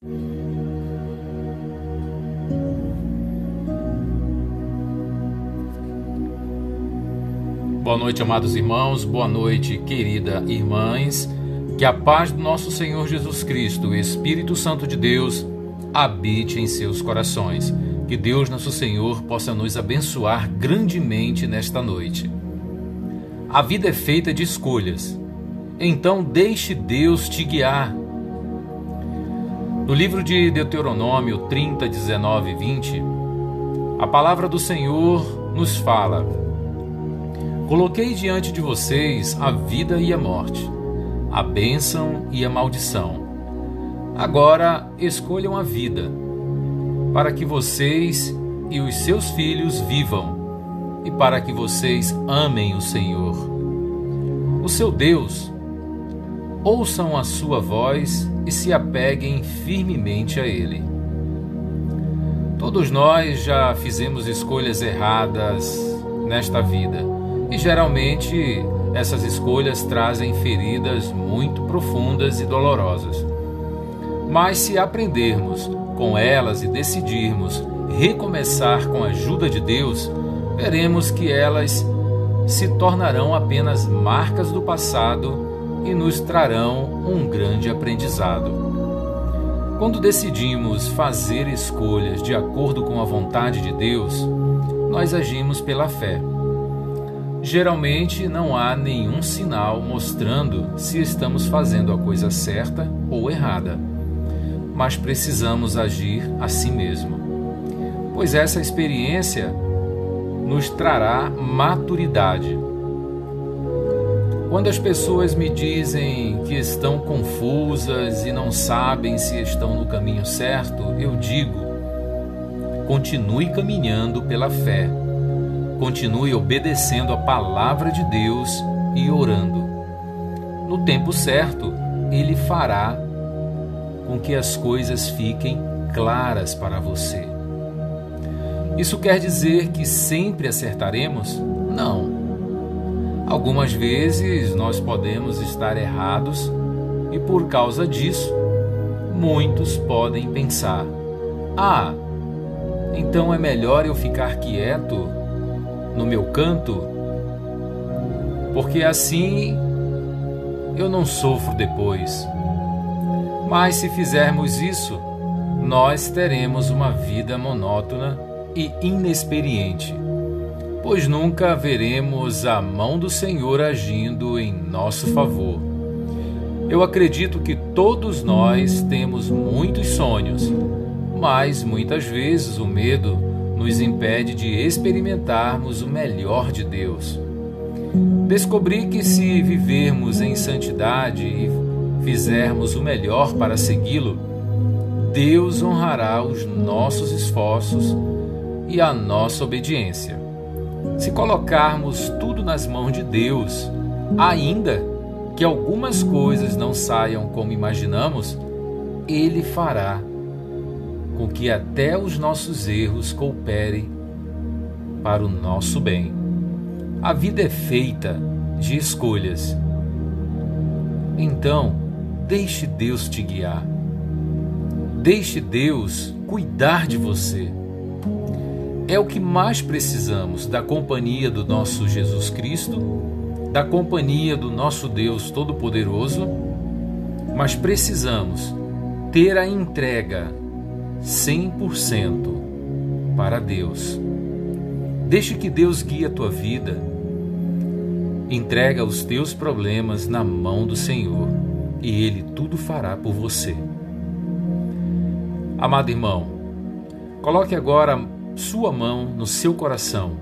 Boa noite, amados irmãos, boa noite, querida irmãs. Que a paz do nosso Senhor Jesus Cristo, Espírito Santo de Deus, habite em seus corações. Que Deus, nosso Senhor, possa nos abençoar grandemente nesta noite. A vida é feita de escolhas, então deixe Deus te guiar. No livro de Deuteronômio 30, 19 e 20, a palavra do Senhor nos fala Coloquei diante de vocês a vida e a morte, a bênção e a maldição. Agora escolham a vida, para que vocês e os seus filhos vivam, e para que vocês amem o Senhor, o seu Deus. Ouçam a sua voz e se apeguem firmemente a Ele. Todos nós já fizemos escolhas erradas nesta vida e geralmente essas escolhas trazem feridas muito profundas e dolorosas. Mas se aprendermos com elas e decidirmos recomeçar com a ajuda de Deus, veremos que elas se tornarão apenas marcas do passado e nos trarão um grande aprendizado. Quando decidimos fazer escolhas de acordo com a vontade de Deus, nós agimos pela fé geralmente não há nenhum sinal mostrando se estamos fazendo a coisa certa ou errada, mas precisamos agir assim mesmo, pois essa experiência nos trará maturidade. Quando as pessoas me dizem que estão confusas e não sabem se estão no caminho certo, eu digo: continue caminhando pela fé Continue obedecendo a palavra de Deus e orando. No tempo certo, Ele fará com que as coisas fiquem claras para você. Isso quer dizer que sempre acertaremos? Não. Algumas vezes nós podemos estar errados e por causa disso, muitos podem pensar: ah, então é melhor eu ficar quieto no meu canto, porque assim eu não sofro depois. Mas se fizermos isso, nós teremos uma vida monótona e inexperiente, pois nunca veremos a mão do Senhor agindo em nosso favor. Eu acredito que todos nós temos muitos sonhos, mas muitas vezes o medo nos impede de experimentarmos o melhor de Deus. Descobri que se vivermos em santidade e fizermos o melhor para segui-lo, Deus honrará os nossos esforços e a nossa obediência. Se colocarmos tudo nas mãos de Deus, ainda que algumas coisas não saiam como imaginamos, Ele fará com que até os nossos erros cooperem para o nosso bem. A vida é feita de escolhas. Então, deixe Deus te guiar. Deixe Deus cuidar de você. É o que mais precisamos da companhia do nosso Jesus Cristo, da companhia do nosso Deus Todo-Poderoso, mas precisamos ter a entrega 100% para Deus. Deixe que Deus guie a tua vida. Entrega os teus problemas na mão do Senhor e Ele tudo fará por você. Amado irmão, coloque agora sua mão no seu coração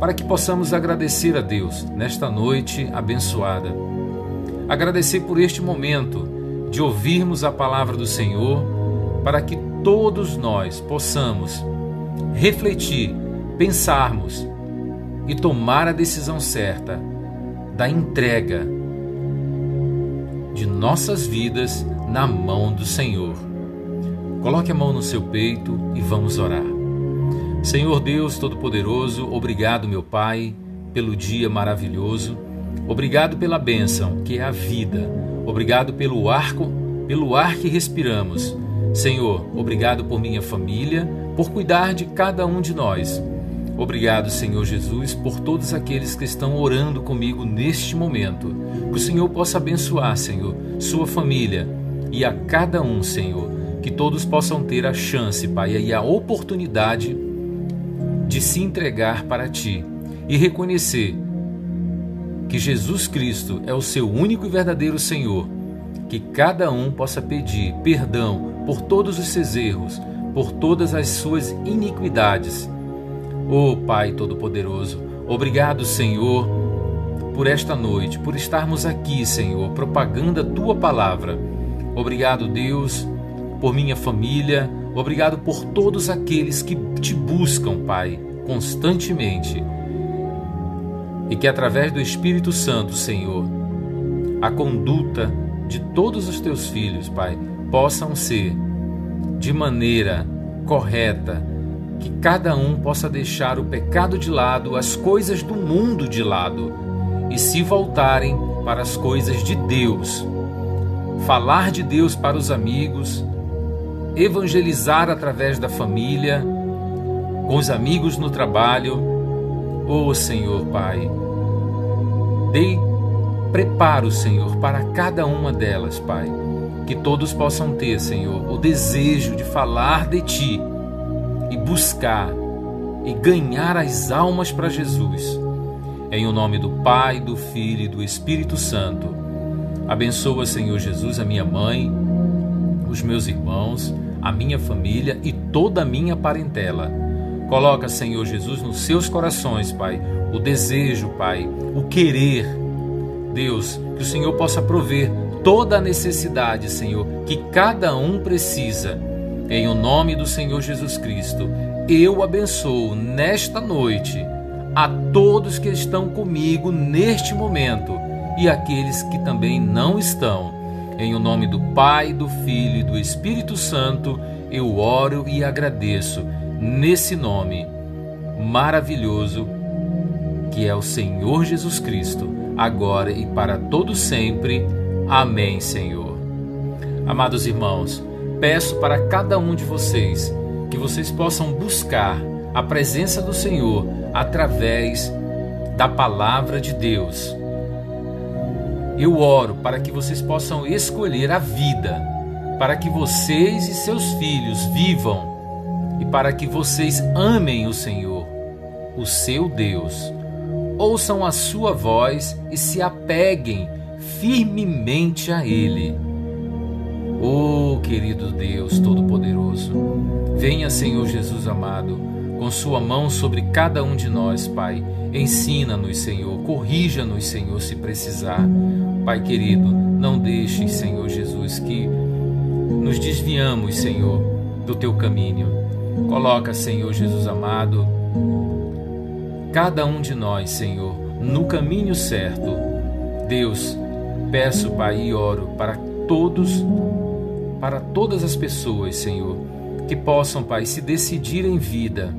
para que possamos agradecer a Deus nesta noite abençoada. Agradecer por este momento de ouvirmos a palavra do Senhor para que todos nós possamos refletir, pensarmos e tomar a decisão certa da entrega de nossas vidas na mão do Senhor. Coloque a mão no seu peito e vamos orar. Senhor Deus Todo-Poderoso, obrigado, meu Pai, pelo dia maravilhoso. Obrigado pela bênção que é a vida. Obrigado pelo ar, pelo ar que respiramos Senhor, obrigado por minha família, por cuidar de cada um de nós. Obrigado, Senhor Jesus, por todos aqueles que estão orando comigo neste momento. Que o Senhor possa abençoar, Senhor, sua família e a cada um, Senhor. Que todos possam ter a chance, Pai, e a oportunidade de se entregar para Ti e reconhecer que Jesus Cristo é o seu único e verdadeiro Senhor. Que cada um possa pedir perdão por todos os seus erros, por todas as suas iniquidades Oh Pai Todo-Poderoso, obrigado, Senhor, por esta noite, por estarmos aqui, Senhor, propagando a tua palavra. Obrigado, Deus, por minha família, obrigado por todos aqueles que te buscam, Pai, constantemente. E que através do Espírito Santo, Senhor, a conduta de todos os teus filhos, Pai, possam ser de maneira correta, que cada um possa deixar o pecado de lado, as coisas do mundo de lado e se voltarem para as coisas de Deus. Falar de Deus para os amigos, evangelizar através da família, com os amigos no trabalho. Oh Senhor Pai, dei preparo, Senhor, para cada uma delas, Pai. Que todos possam ter, Senhor, o desejo de falar de Ti e buscar e ganhar as almas para Jesus. Em o nome do Pai, do Filho e do Espírito Santo. Abençoa, Senhor Jesus, a minha mãe, os meus irmãos, a minha família e toda a minha parentela. Coloca, Senhor Jesus, nos seus corações, Pai, o desejo, Pai, o querer. Deus, que o Senhor possa prover toda a necessidade, Senhor, que cada um precisa em o nome do Senhor Jesus Cristo, eu abençoo nesta noite a todos que estão comigo neste momento e aqueles que também não estão. Em o nome do Pai, do Filho e do Espírito Santo, eu oro e agradeço nesse nome maravilhoso que é o Senhor Jesus Cristo, agora e para todo sempre. Amém, Senhor. Amados irmãos, peço para cada um de vocês que vocês possam buscar a presença do Senhor através da palavra de Deus. Eu oro para que vocês possam escolher a vida, para que vocês e seus filhos vivam e para que vocês amem o Senhor, o seu Deus. Ouçam a sua voz e se apeguem firmemente a Ele. Oh, querido Deus Todo-Poderoso, venha, Senhor Jesus amado, com Sua mão sobre cada um de nós, Pai. Ensina-nos, Senhor, corrija-nos, Senhor, se precisar. Pai querido, não deixe, Senhor Jesus, que nos desviamos, Senhor, do Teu caminho. Coloca, Senhor Jesus amado, cada um de nós, Senhor, no caminho certo. Deus, peço, Pai, e oro para todos para todas as pessoas, Senhor, que possam, Pai, se decidir em vida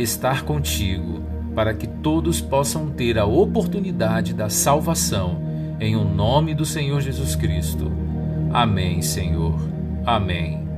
estar contigo, para que todos possam ter a oportunidade da salvação, em o nome do Senhor Jesus Cristo. Amém, Senhor. Amém.